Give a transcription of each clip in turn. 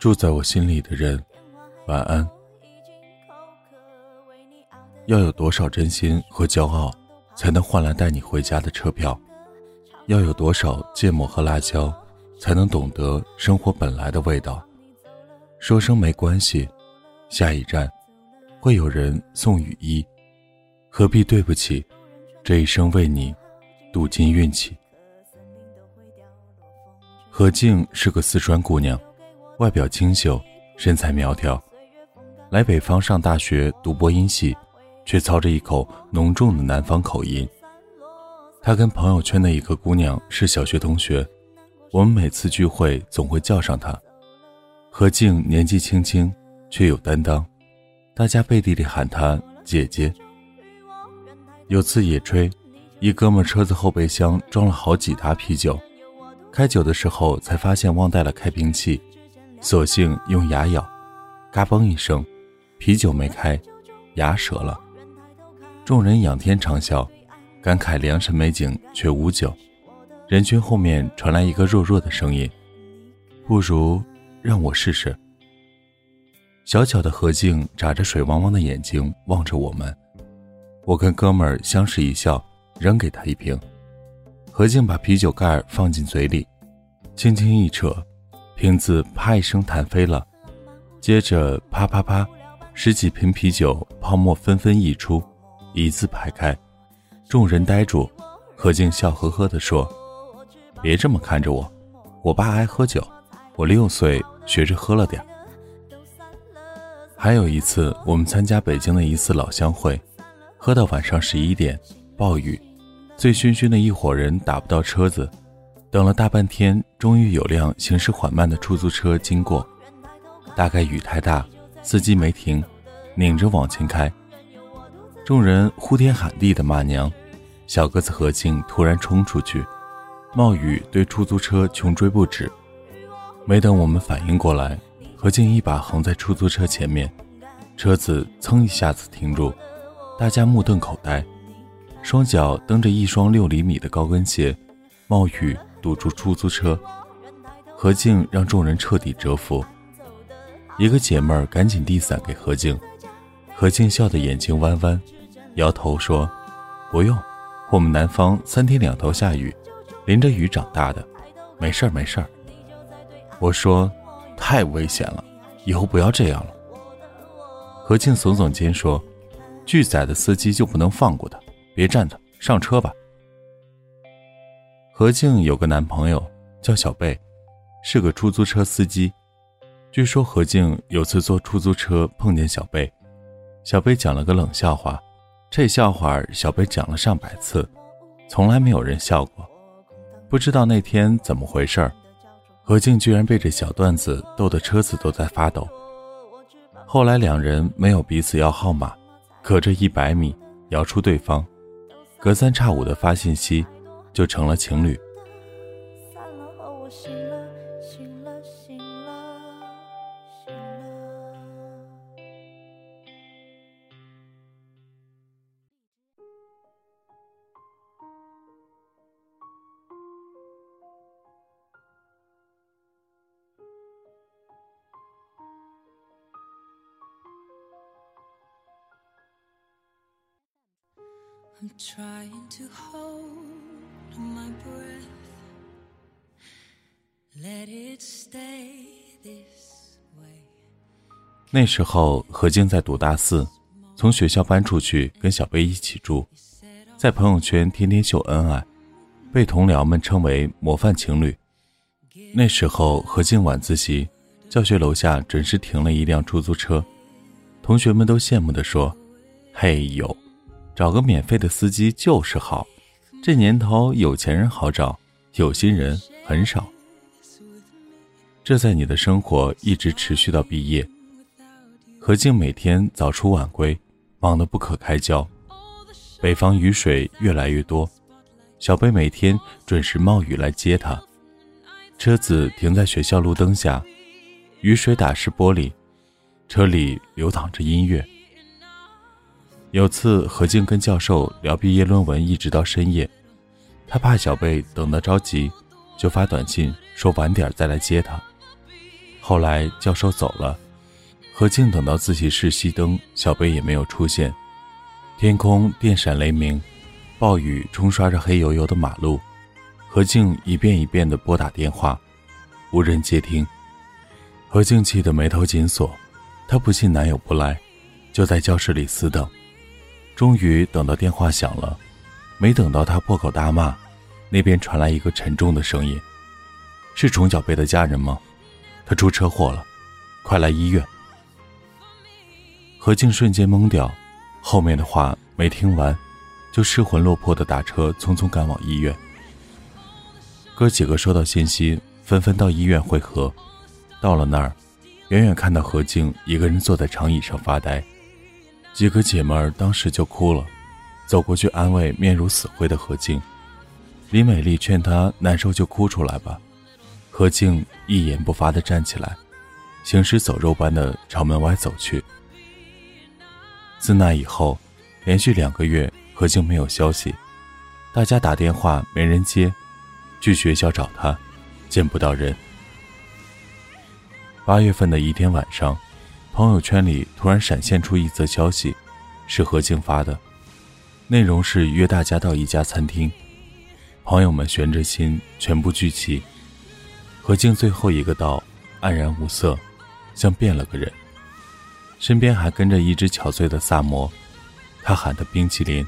住在我心里的人，晚安。要有多少真心和骄傲，才能换来带你回家的车票？要有多少芥末和辣椒，才能懂得生活本来的味道？说声没关系，下一站会有人送雨衣，何必对不起？这一生为你赌尽运气。何静是个四川姑娘，外表清秀，身材苗条，来北方上大学读播音系，却操着一口浓重的南方口音。她跟朋友圈的一个姑娘是小学同学，我们每次聚会总会叫上她。何静年纪轻轻，却有担当，大家背地里喊她姐姐。有次野炊，一哥们车子后备箱装了好几打啤酒。开酒的时候才发现忘带了开瓶器，索性用牙咬，嘎嘣一声，啤酒没开，牙折了。众人仰天长啸，感慨良辰美景却无酒。人群后面传来一个弱弱的声音：“不如让我试试。”小巧的何静眨着水汪汪的眼睛望着我们，我跟哥们儿相视一笑，扔给他一瓶。何静把啤酒盖放进嘴里，轻轻一扯，瓶子啪一声弹飞了。接着啪啪啪，十几瓶啤酒泡沫纷纷溢出，一字排开。众人呆住。何静笑呵呵地说：“别这么看着我，我爸爱喝酒，我六岁学着喝了点。”还有一次，我们参加北京的一次老乡会，喝到晚上十一点，暴雨。醉醺醺的一伙人打不到车子，等了大半天，终于有辆行驶缓慢的出租车经过。大概雨太大，司机没停，拧着往前开。众人呼天喊地的骂娘，小个子何静突然冲出去，冒雨对出租车穷追不止。没等我们反应过来，何静一把横在出租车前面，车子噌一下子停住，大家目瞪口呆。双脚蹬着一双六厘米的高跟鞋，冒雨堵住出租车。何静让众人彻底折服。一个姐妹儿赶紧递伞给何静，何静笑得眼睛弯弯，摇头说：“不用，我们南方三天两头下雨，淋着雨长大的，没事儿没事儿。”我说：“太危险了，以后不要这样了。”何静耸耸肩说：“拒载的司机就不能放过他。”别站着，上车吧。何静有个男朋友叫小贝，是个出租车司机。据说何静有次坐出租车碰见小贝，小贝讲了个冷笑话，这笑话小贝讲了上百次，从来没有人笑过。不知道那天怎么回事何静居然被这小段子逗得车子都在发抖。后来两人没有彼此要号码，隔着一百米摇出对方。隔三差五的发信息，就成了情侣。To hold my breath. Let it stay this way. 那时候何静在读大四，从学校搬出去跟小贝一起住，在朋友圈天天秀恩爱，被同僚们称为模范情侣。那时候何静晚自习，教学楼下准时停了一辆出租车，同学们都羡慕地说：“嘿呦。”找个免费的司机就是好，这年头有钱人好找，有心人很少。这在你的生活一直持续到毕业。何静每天早出晚归，忙得不可开交。北方雨水越来越多，小贝每天准时冒雨来接她。车子停在学校路灯下，雨水打湿玻璃，车里流淌着音乐。有次何静跟教授聊毕业论文，一直到深夜，他怕小贝等得着急，就发短信说晚点再来接他。后来教授走了，何静等到自习室熄灯，小贝也没有出现。天空电闪雷鸣，暴雨冲刷着黑油油的马路。何静一遍一遍地拨打电话，无人接听。何静气得眉头紧锁，她不信男友不来，就在教室里死等。终于等到电话响了，没等到她破口大骂，那边传来一个沉重的声音：“是虫小贝的家人吗？他出车祸了，快来医院！”何静瞬间懵掉，后面的话没听完，就失魂落魄的打车匆匆赶往医院。哥几个收到信息，纷纷到医院会合。到了那儿，远远看到何静一个人坐在长椅上发呆，几个姐妹儿当时就哭了，走过去安慰面如死灰的何静。李美丽劝她难受就哭出来吧，何静一言不发地站起来，行尸走肉般的朝门外走去。自那以后，连续两个月何静没有消息，大家打电话没人接。去学校找她，见不到人。八月份的一天晚上，朋友圈里突然闪现出一则消息，是何静发的，内容是约大家到一家餐厅。朋友们悬着心，全部聚齐。何静最后一个到，黯然无色，像变了个人。身边还跟着一只憔悴的萨摩，他喊的冰淇淋。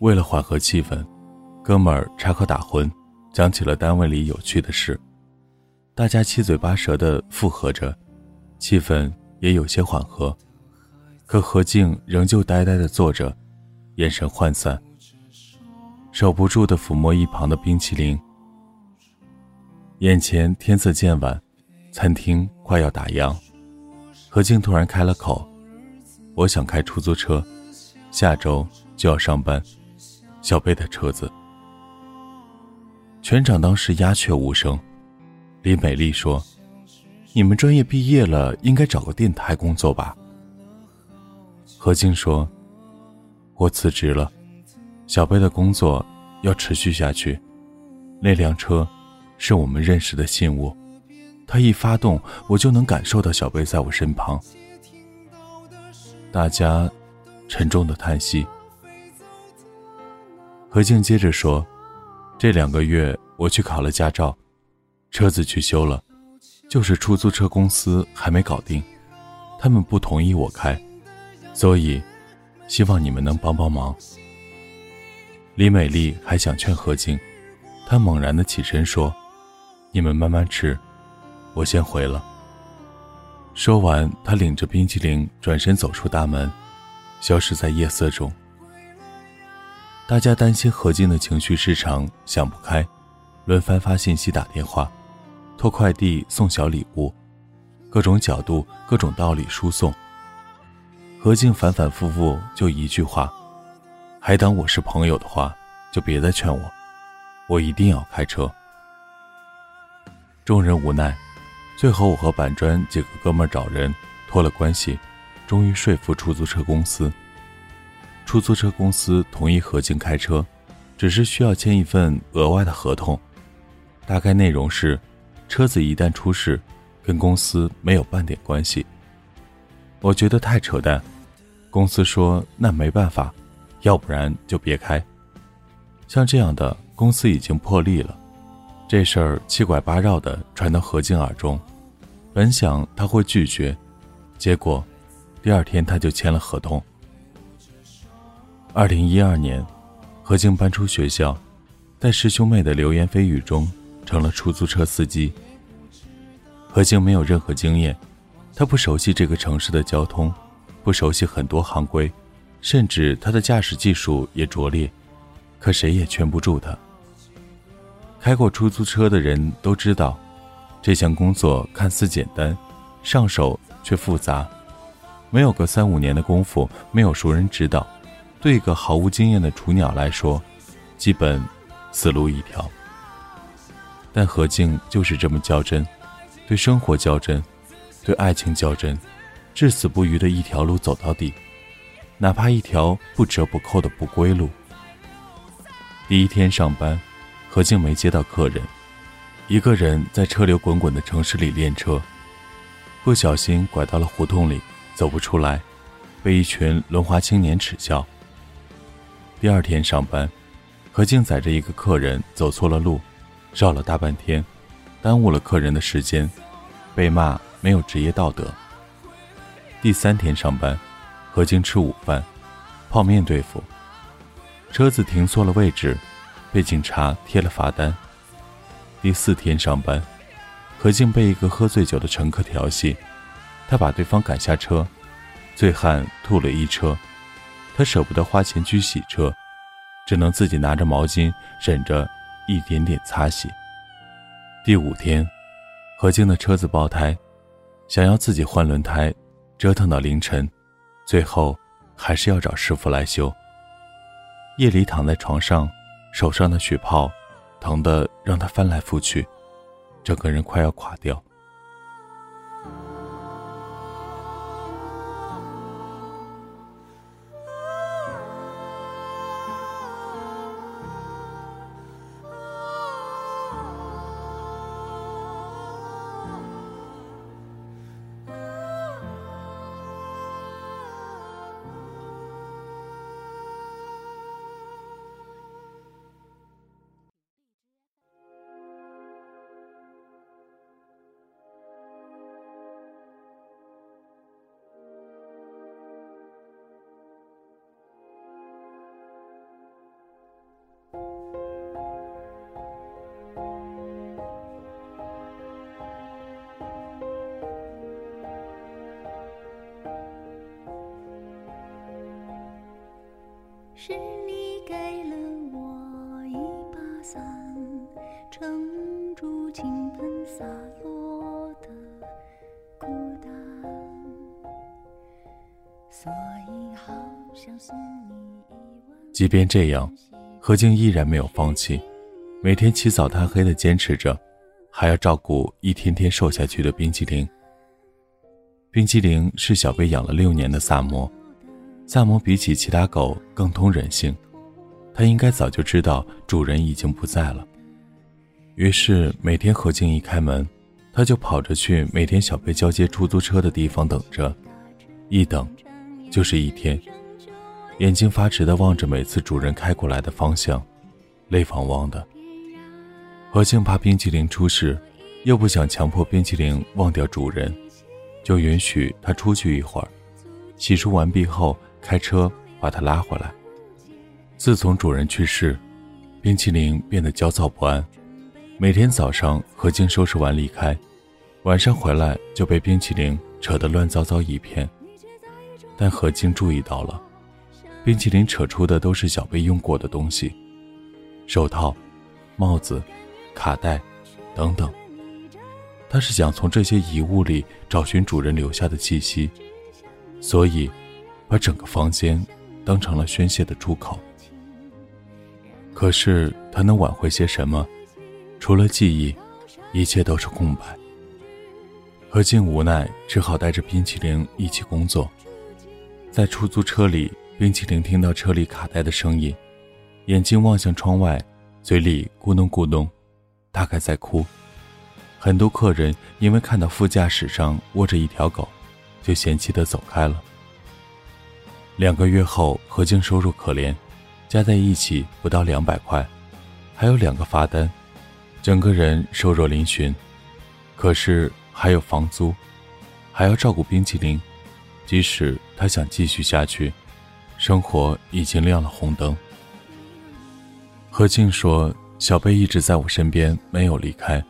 为了缓和气氛，哥们儿插科打诨，讲起了单位里有趣的事，大家七嘴八舌的附和着，气氛也有些缓和。可何静仍旧呆呆的坐着，眼神涣散，守不住的抚摸一旁的冰淇淋。眼前天色渐晚，餐厅快要打烊，何静突然开了口：“我想开出租车，下周就要上班。”小贝的车子，全场当时鸦雀无声。李美丽说：“你们专业毕业了，应该找个电台工作吧？”何静说：“我辞职了，小贝的工作要持续下去。那辆车是我们认识的信物，它一发动，我就能感受到小贝在我身旁。”大家沉重的叹息。何静接着说：“这两个月我去考了驾照，车子去修了，就是出租车公司还没搞定，他们不同意我开，所以希望你们能帮帮忙。”李美丽还想劝何静，她猛然的起身说：“你们慢慢吃，我先回了。”说完，她领着冰淇淋转身走出大门，消失在夜色中。大家担心何静的情绪失常，想不开，轮番发信息、打电话，托快递送小礼物，各种角度、各种道理输送。何静反反复复就一句话：“还当我是朋友的话，就别再劝我，我一定要开车。”众人无奈，最后我和板砖几个哥们找人托了关系，终于说服出租车公司。出租车公司同意何静开车，只是需要签一份额外的合同，大概内容是：车子一旦出事，跟公司没有半点关系。我觉得太扯淡，公司说那没办法，要不然就别开。像这样的公司已经破例了，这事儿七拐八绕的传到何静耳中，本想他会拒绝，结果第二天他就签了合同。二零一二年，何静搬出学校，在师兄妹的流言蜚语中成了出租车司机。何静没有任何经验，他不熟悉这个城市的交通，不熟悉很多行规，甚至他的驾驶技术也拙劣。可谁也劝不住他。开过出租车的人都知道，这项工作看似简单，上手却复杂。没有个三五年的功夫，没有熟人指导，对一个毫无经验的雏鸟来说，基本死路一条。但何静就是这么较真，对生活较真，对爱情较真，至死不渝的一条路走到底，哪怕一条不折不扣的不归路。第一天上班，何静没接到客人，一个人在车流滚滚的城市里练车，不小心拐到了胡同里。走不出来，被一群轮滑青年耻笑。第二天上班，何静载着一个客人走错了路，绕了大半天，耽误了客人的时间，被骂没有职业道德。第三天上班，何静吃午饭，泡面对付，车子停错了位置，被警察贴了罚单。第四天上班，何静被一个喝醉酒的乘客调戏。他把对方赶下车，醉汉吐了一车，他舍不得花钱去洗车，只能自己拿着毛巾忍着一点点擦洗。第五天，何静的车子爆胎，想要自己换轮胎，折腾到凌晨，最后还是要找师傅来修。夜里躺在床上，手上的血泡疼得让他翻来覆去，整个人快要垮掉。是你给了我一把伞，撑住倾盆洒落的孤单。所以好想送你一。即便这样，何静依然没有放弃，每天起早贪黑的坚持着，还要照顾一天天瘦下去的冰淇淋。冰淇淋是小贝养了六年的萨摩。萨摩比起其他狗更通人性，它应该早就知道主人已经不在了。于是每天何静一开门，它就跑着去每天小贝交接出租车的地方等着，一等就是一天，眼睛发直的望着每次主人开过来的方向，泪汪汪的。何静怕冰淇淋出事，又不想强迫冰淇淋忘掉主人，就允许它出去一会儿，洗漱完毕后。开车把它拉回来。自从主人去世，冰淇淋变得焦躁不安。每天早上何静收拾完离开，晚上回来就被冰淇淋扯得乱糟糟一片。但何静注意到了，冰淇淋扯出的都是小贝用过的东西，手套、帽子、卡带等等。他是想从这些遗物里找寻主人留下的气息，所以。把整个房间当成了宣泄的出口。可是他能挽回些什么？除了记忆，一切都是空白。何静无奈，只好带着冰淇淋一起工作。在出租车里，冰淇淋听到车里卡带的声音，眼睛望向窗外，嘴里咕哝咕哝，大概在哭。很多客人因为看到副驾驶上窝着一条狗，就嫌弃的走开了。两个月后，何静收入可怜，加在一起不到两百块，还有两个罚单，整个人瘦弱嶙峋。可是还有房租，还要照顾冰淇淋。即使他想继续下去，生活已经亮了红灯。何静说：“小贝一直在我身边，没有离开，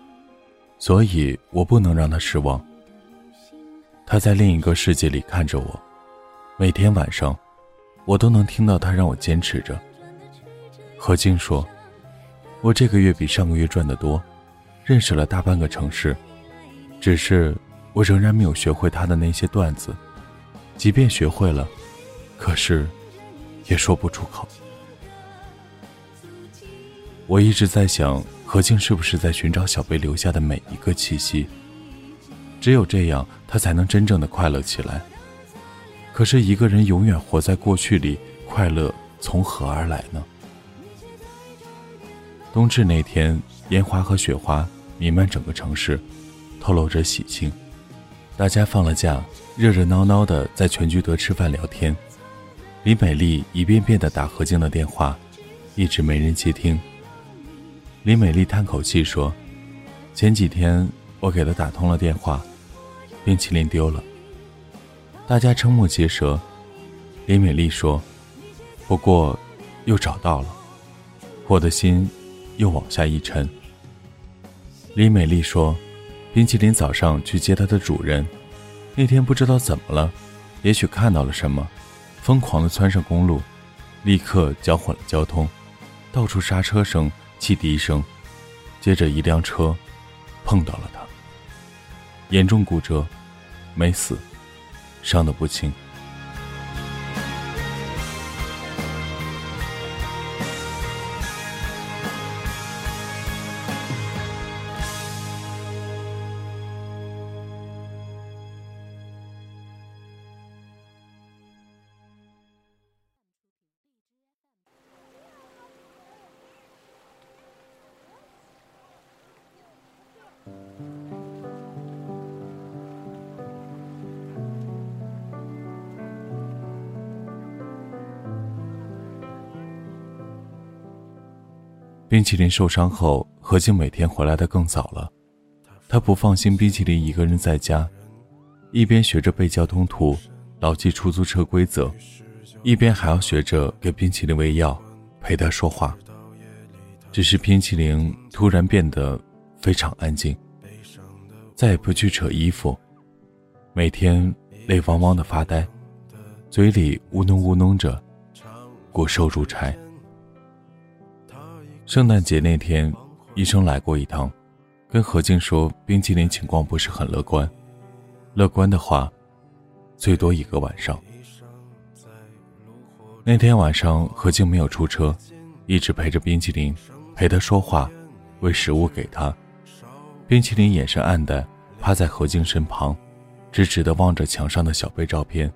所以我不能让他失望。他在另一个世界里看着我，每天晚上，我都能听到他让我坚持着。”何静说：“我这个月比上个月赚得多，认识了大半个城市，只是我仍然没有学会他的那些段子，即便学会了，可是也说不出口。”我一直在想，何静是不是在寻找小贝留下的每一个气息？只有这样，他才能真正的快乐起来。可是，一个人永远活在过去里，快乐从何而来呢？冬至那天，烟花和雪花弥漫整个城市，透露着喜庆。大家放了假，热热闹闹的在全聚德吃饭聊天。李美丽一遍遍的打何静的电话，一直没人接听。李美丽叹口气说：“前几天我给她打通了电话，冰淇淋丢了。”大家瞠目结舌。李美丽说：“不过，又找到了。”我的心又往下一沉。李美丽说：“冰淇淋早上去接它的主人，那天不知道怎么了，也许看到了什么，疯狂地窜上公路，立刻搅混了交通，到处刹车声。”汽笛声，接着一辆车碰到了他，严重骨折，没死，伤得不轻。冰淇淋受伤后，何静每天回来的更早了。她不放心冰淇淋一个人在家，一边学着背交通图、牢记出租车规则，一边还要学着给冰淇淋喂药、陪他说话。只是冰淇淋突然变得非常安静，再也不去扯衣服，每天泪汪汪的发呆，嘴里呜哝呜哝着，骨瘦如柴。圣诞节那天，医生来过一趟，跟何静说冰淇淋情况不是很乐观，乐观的话，最多一个晚上。那天晚上何静没有出车，一直陪着冰淇淋，陪他说话，喂食物给他。冰淇淋眼神暗淡，趴在何静身旁，直直的望着墙上的小贝照片。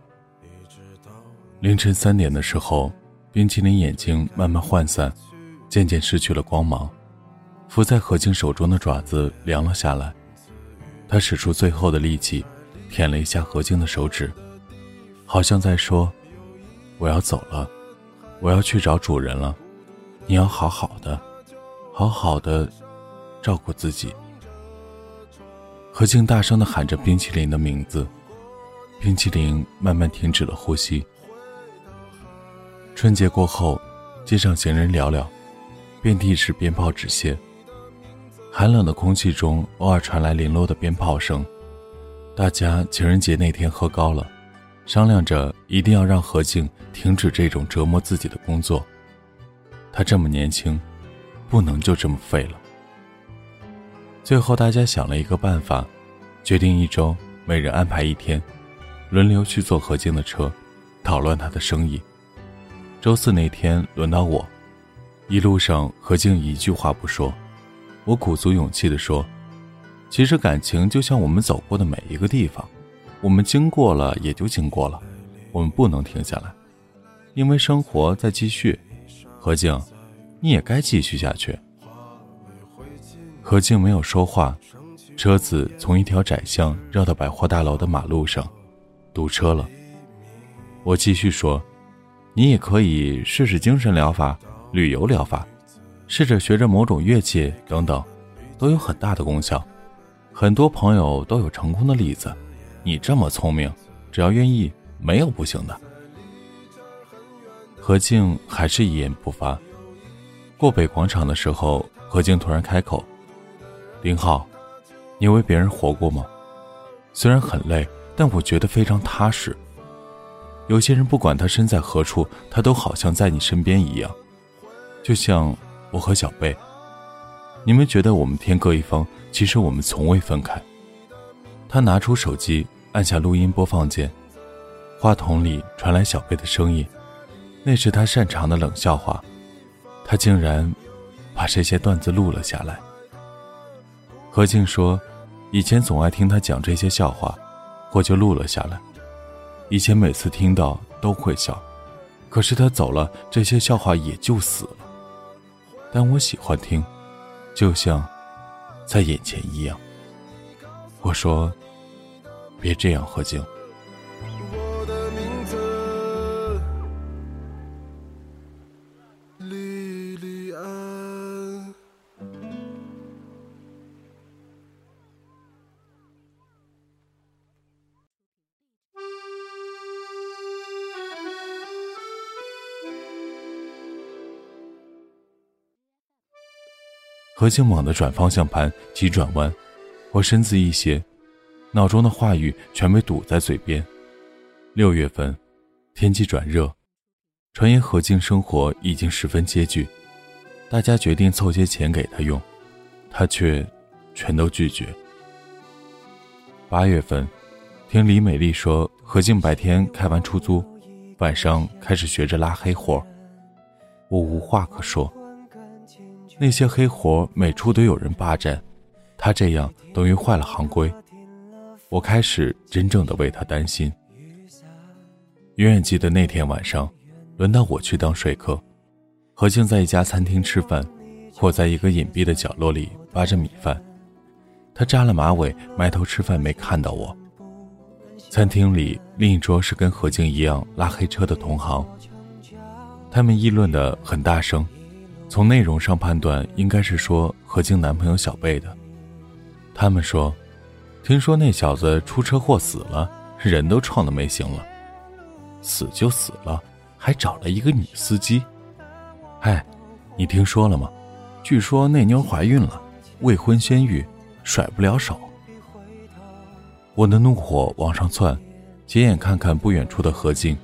凌晨三点的时候，冰淇淋眼睛慢慢涣散。渐渐失去了光芒，伏在何静手中的爪子凉了下来。他使出最后的力气，舔了一下何静的手指，好像在说：“我要走了，我要去找主人了。你要好好的，好好的照顾自己。”何静大声的喊着冰淇淋的名字，冰淇淋慢慢停止了呼吸。春节过后，街上行人寥寥。遍地是鞭炮纸屑，寒冷的空气中偶尔传来零落的鞭炮声。大家情人节那天喝高了，商量着一定要让何静停止这种折磨自己的工作。她这么年轻，不能就这么废了。最后，大家想了一个办法，决定一周每人安排一天，轮流去坐何静的车，捣乱他的生意。周四那天轮到我。一路上，何静一句话不说，我鼓足勇气地说：“其实感情就像我们走过的每一个地方，我们经过了也就经过了，我们不能停下来，因为生活在继续。何静，你也该继续下去。”何静没有说话，车子从一条窄巷绕到百货大楼的马路上，堵车了。我继续说：“你也可以试试精神疗法。”旅游疗法，试着学着某种乐器等等，都有很大的功效。很多朋友都有成功的例子。你这么聪明，只要愿意，没有不行的。何静还是一言不发。过北广场的时候，何静突然开口：“林浩，你为别人活过吗？虽然很累，但我觉得非常踏实。有些人不管他身在何处，他都好像在你身边一样。就像我和小贝，你们觉得我们天各一方，其实我们从未分开。”他拿出手机，按下录音播放键，话筒里传来小贝的声音，那是他擅长的冷笑话。他竟然把这些段子录了下来。何静说：“以前总爱听他讲这些笑话，我就录了下来。以前每次听到都会笑，可是他走了，这些笑话也就死了。但我喜欢听，就像在眼前一样。”我说：“别这样，何静。”何静猛地转方向盘，急转弯。我身子一斜，脑中的话语全被堵在嘴边。六月份，天气转热，传言何静生活已经十分拮据，大家决定凑些钱给他用，他却全都拒绝。八月份，听李美丽说，何静白天开完出租，晚上开始学着拉黑活，我无话可说。那些黑活每处都有人霸占。他这样等于坏了行规，我开始真正的为他担心。永远记得那天晚上，轮到我去当说客，何静在一家餐厅吃饭，我在一个隐蔽的角落里扒着米饭，他扎了马尾，埋头吃饭，没看到我。餐厅里另一桌是跟何静一样拉黑车的同行，他们议论的很大声，从内容上判断，应该是说何静男朋友小贝的。他们说：“听说那小子出车祸死了，人都撞得没形了。死就死了，还找了一个女司机。哎，你听说了吗？据说那妞怀孕了，未婚先孕，甩不了手。”我的怒火往上窜，斜眼看看不远处的何静，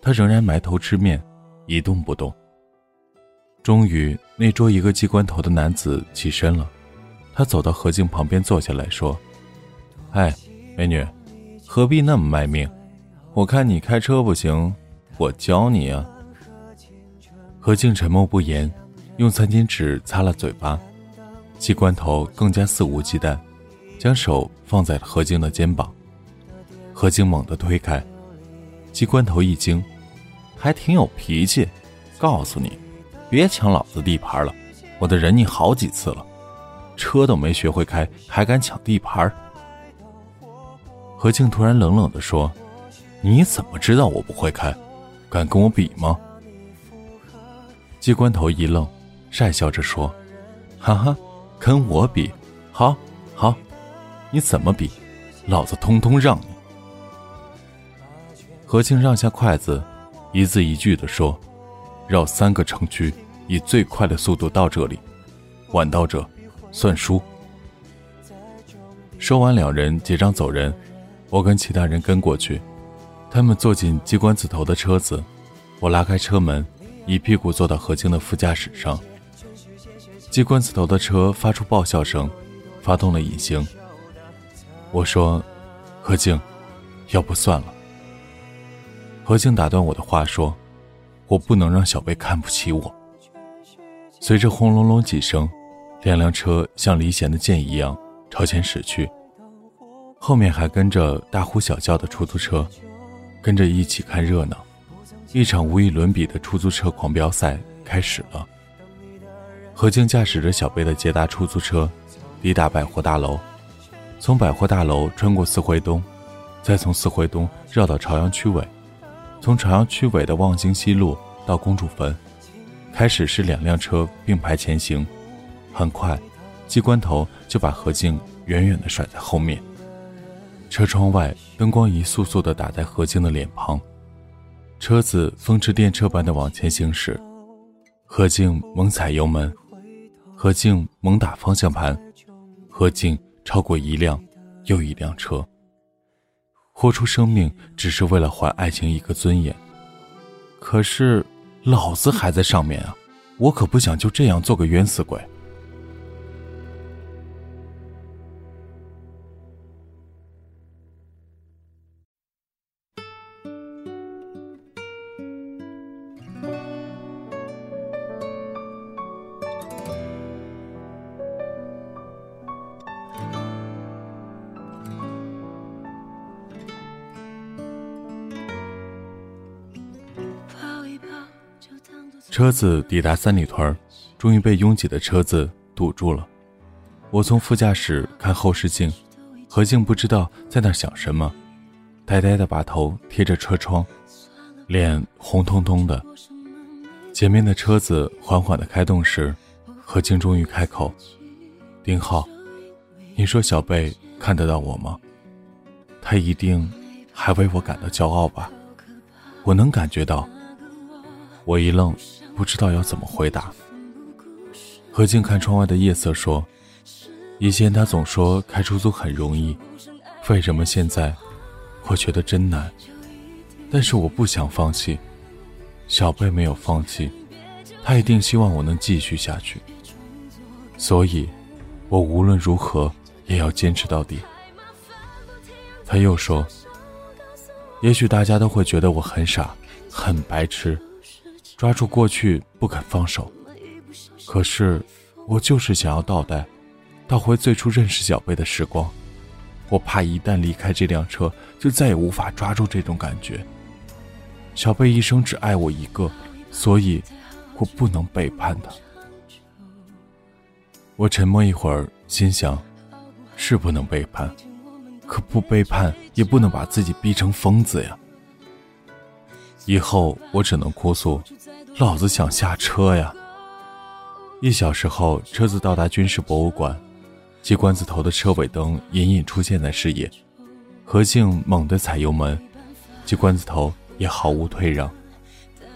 她仍然埋头吃面，一动不动。终于，那桌一个机关头的男子起身了。他走到何静旁边坐下来说：“哎，美女，何必那么卖命？我看你开车不行，我教你啊。”何静沉默不言，用餐巾纸擦了嘴巴。机关头更加肆无忌惮，将手放在了何静的肩膀。何静猛地推开，机关头一惊，还挺有脾气。告诉你，别抢老子地盘了，我都忍你好几次了。车都没学会开，还敢抢地盘？何静突然冷冷地说：“你怎么知道我不会开？敢跟我比吗？”机关头一愣，讪笑着说：“哈哈，跟我比？好，好，你怎么比？老子通通让你。”何静让下筷子，一字一句地说：“绕三个城区，以最快的速度到这里，晚到者。”算输。说完，两人结账走人，我跟其他人跟过去。他们坐进机关子头的车子，我拉开车门，一屁股坐到何静的副驾驶上。机关子头的车发出爆笑声，发动了引擎。我说：“何静，要不算了。”何静打断我的话说：“我不能让小贝看不起我。”随着轰隆隆几声。两辆车像离弦的箭一样朝前驶去，后面还跟着大呼小叫的出租车，跟着一起看热闹。一场无与伦比的出租车狂飙赛开始了。何静驾驶着小贝的捷达出租车，抵达百货大楼，从百货大楼穿过四惠东，再从四惠东绕到朝阳区委，从朝阳区委的望京西路到公主坟。开始是两辆车并排前行。很快，机关头就把何静远远地甩在后面。车窗外灯光一束束地打在何静的脸庞，车子风驰电掣般地往前行驶。何静猛踩油门，何静猛打方向盘，何静超过一辆又一辆车。豁出生命只是为了还爱情一个尊严。可是，老子还在上面啊！我可不想就这样做个冤死鬼。车子抵达三里屯，终于被拥挤的车子堵住了。我从副驾驶看后视镜，何静不知道在那想什么，呆呆的把头贴着车窗，脸红彤彤的。前面的车子缓缓的开动时，何静终于开口：“丁浩，你说小贝看得到我吗？他一定还为我感到骄傲吧？我能感觉到。”我一愣。不知道要怎么回答。何静看窗外的夜色说：“以前他总说开出租很容易，为什么现在我觉得真难？但是我不想放弃。小贝没有放弃，他一定希望我能继续下去。所以，我无论如何也要坚持到底。”他又说：“也许大家都会觉得我很傻，很白痴。”抓住过去不肯放手，可是我就是想要倒带，倒回最初认识小贝的时光。我怕一旦离开这辆车，就再也无法抓住这种感觉。小贝一生只爱我一个，所以我不能背叛他。我沉默一会儿，心想：是不能背叛，可不背叛也不能把自己逼成疯子呀。以后我只能哭诉。老子想下车呀！一小时后，车子到达军事博物馆，机关子头的车尾灯隐隐出现在视野。何静猛地踩油门，机关子头也毫无退让。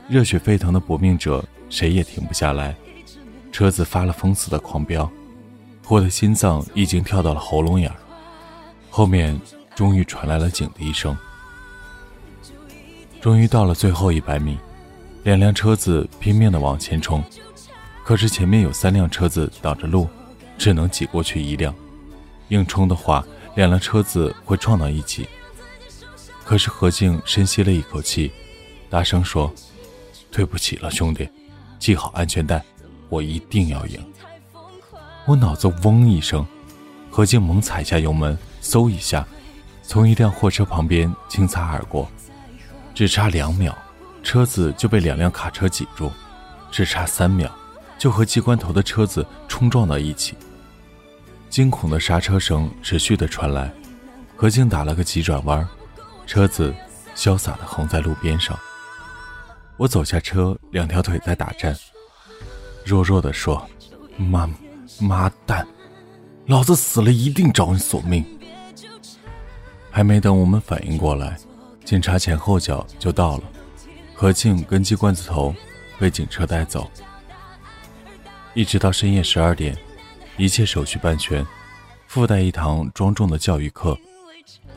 热血沸腾的搏命者，谁也停不下来。车子发了疯似的狂飙，我的心脏已经跳到了喉咙眼儿。后面终于传来了警笛声。终于到了最后一百米。两辆车子拼命地往前冲，可是前面有三辆车子挡着路，只能挤过去一辆。硬冲的话，两辆车子会撞到一起。可是何静深吸了一口气，大声说：“对不起了，兄弟，系好安全带，我一定要赢。”我脑子嗡一声，何静猛踩下油门，嗖一下，从一辆货车旁边轻擦而过，只差两秒。车子就被两辆卡车挤住，只差三秒，就和机关头的车子冲撞到一起。惊恐的刹车声持续的传来，何静打了个急转弯，车子潇洒的横在路边上。我走下车，两条腿在打颤，弱弱的说：“妈，妈蛋，老子死了一定找你索命。”还没等我们反应过来，警察前后脚就到了。何静跟鸡冠子头被警车带走，一直到深夜十二点，一切手续办全，附带一堂庄重的教育课，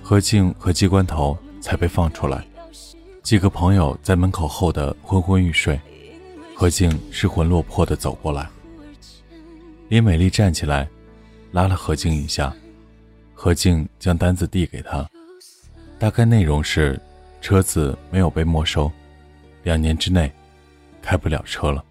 何静和鸡冠头才被放出来。几个朋友在门口候得昏昏欲睡，何静失魂落魄地走过来。李美丽站起来，拉了何静一下，何静将单子递给她，大概内容是：车子没有被没收。两年之内，开不了车了。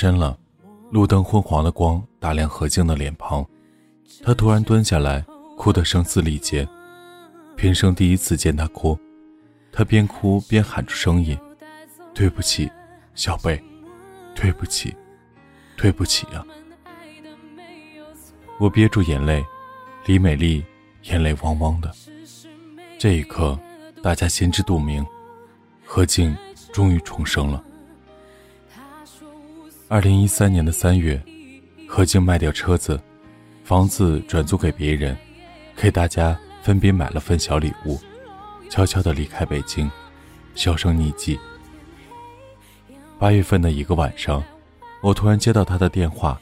深了，路灯昏黄的光打亮何静的脸庞，她突然蹲下来，哭得声嘶力竭。平生第一次见她哭，她边哭边喊出声音：“对不起，小贝，对不起，对不起啊！”我憋住眼泪，李美丽眼泪汪汪的。这一刻，大家心知肚明，何静终于重生了。二零一三年的三月，何静卖掉车子，房子转租给别人，给大家分别买了份小礼物，悄悄地离开北京，销声匿迹。八月份的一个晚上，我突然接到他的电话，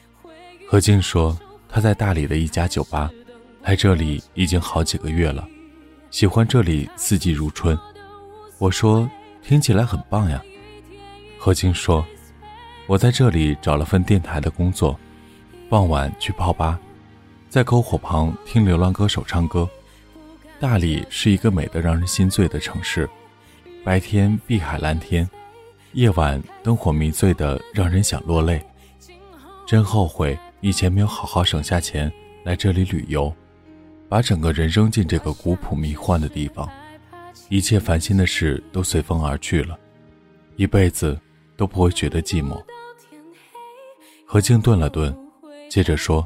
何静说他在大理的一家酒吧，来这里已经好几个月了，喜欢这里四季如春。我说听起来很棒呀。何静说。我在这里找了份电台的工作，傍晚去泡吧，在篝火旁听流浪歌手唱歌。大理是一个美得让人心醉的城市，白天碧海蓝天，夜晚灯火迷醉的让人想落泪。真后悔以前没有好好省下钱来这里旅游，把整个人扔进这个古朴迷幻的地方，一切烦心的事都随风而去了，一辈子都不会觉得寂寞。何静顿了顿，接着说：“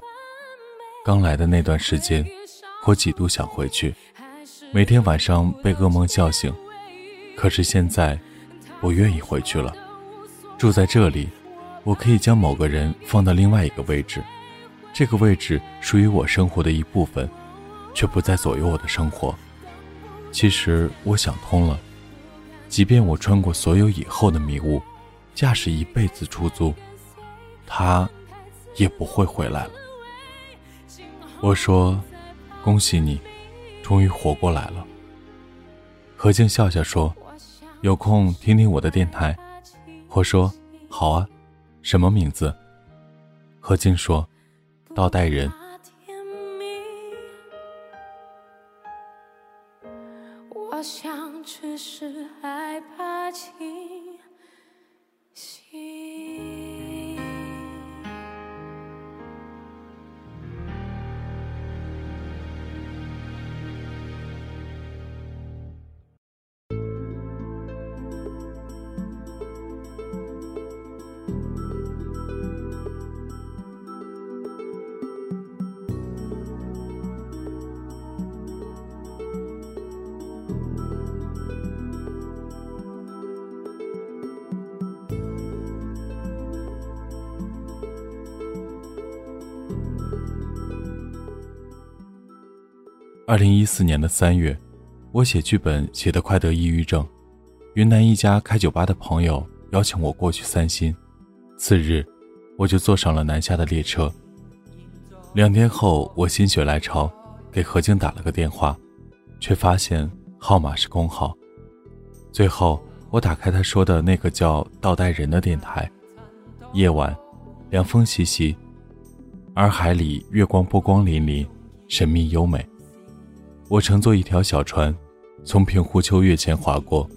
刚来的那段时间，我几度想回去，每天晚上被噩梦叫醒。可是现在，我愿意回去了。住在这里，我可以将某个人放到另外一个位置，这个位置属于我生活的一部分，却不再左右我的生活。其实我想通了，即便我穿过所有以后的迷雾，驾驶一辈子出租。”他也不会回来了。我说：“恭喜你，终于活过来了。”何静笑笑说：“有空听听我的电台。”我说：“好啊，什么名字？”何静说：“倒带人。”二零一四年的三月，我写剧本写得快得抑郁症。云南一家开酒吧的朋友邀请我过去散心，次日我就坐上了南下的列车。两天后，我心血来潮给何静打了个电话，却发现号码是空号。最后，我打开他说的那个叫“倒带人”的电台。夜晚，凉风习习，洱海里月光波光粼粼，神秘优美。我乘坐一条小船，从平湖秋月前划过，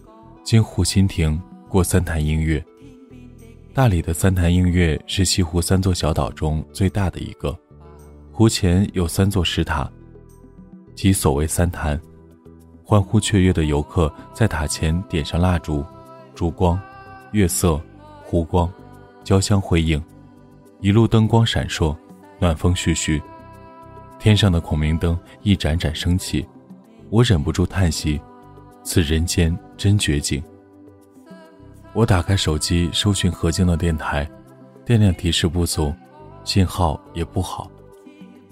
经湖心亭过三潭映月。大理的三潭映月是西湖三座小岛中最大的一个，湖前有三座石塔，即所谓三潭。欢呼雀跃的游客在塔前点上蜡烛，烛光、月色、湖光交相辉映，一路灯光闪烁，暖风徐徐。天上的孔明灯一盏盏升起，我忍不住叹息：“此人间真绝景。”我打开手机搜寻何静的电台，电量提示不足，信号也不好。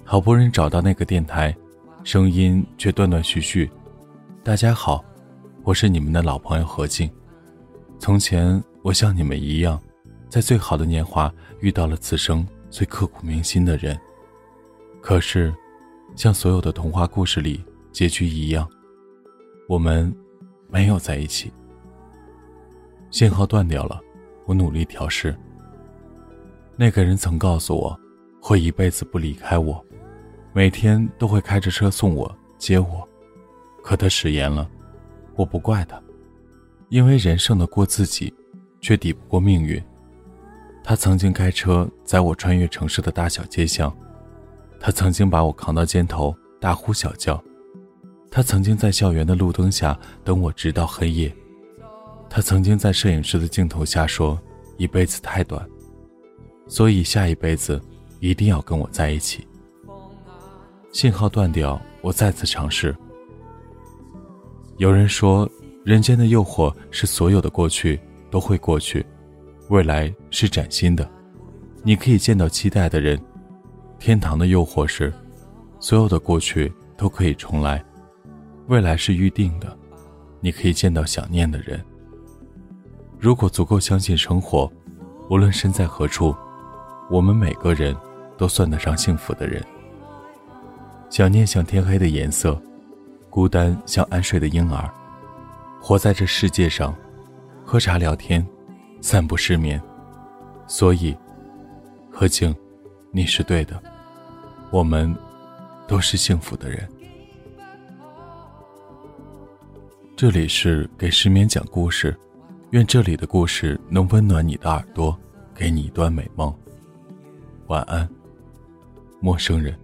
好不容易找到那个电台，声音却断断续续：“大家好，我是你们的老朋友何静。从前我像你们一样，在最好的年华遇到了此生最刻骨铭心的人。”可是，像所有的童话故事里结局一样，我们没有在一起。信号断掉了，我努力调试。那个人曾告诉我，会一辈子不离开我，每天都会开着车送我接我。可他食言了，我不怪他，因为人胜得过自己，却抵不过命运。他曾经开车载我穿越城市的大小街巷，他曾经把我扛到肩头大呼小叫，他曾经在校园的路灯下等我直到黑夜，他曾经在摄影师的镜头下说：“一辈子太短，所以下一辈子一定要跟我在一起。”信号断掉，我再次尝试。有人说，人间的诱惑是所有的过去都会过去。未来是崭新的，你可以见到期待的人。天堂的诱惑是，所有的过去都可以重来。未来是预定的，你可以见到想念的人。如果足够相信生活，无论身在何处，我们每个人都算得上幸福的人。想念像天黑的颜色，孤单像安睡的婴儿。活在这世界上，喝茶聊天。散步失眠，所以，何静，你是对的，我们都是幸福的人。这里是给失眠讲故事，愿这里的故事能温暖你的耳朵，给你一段美梦。晚安，陌生人。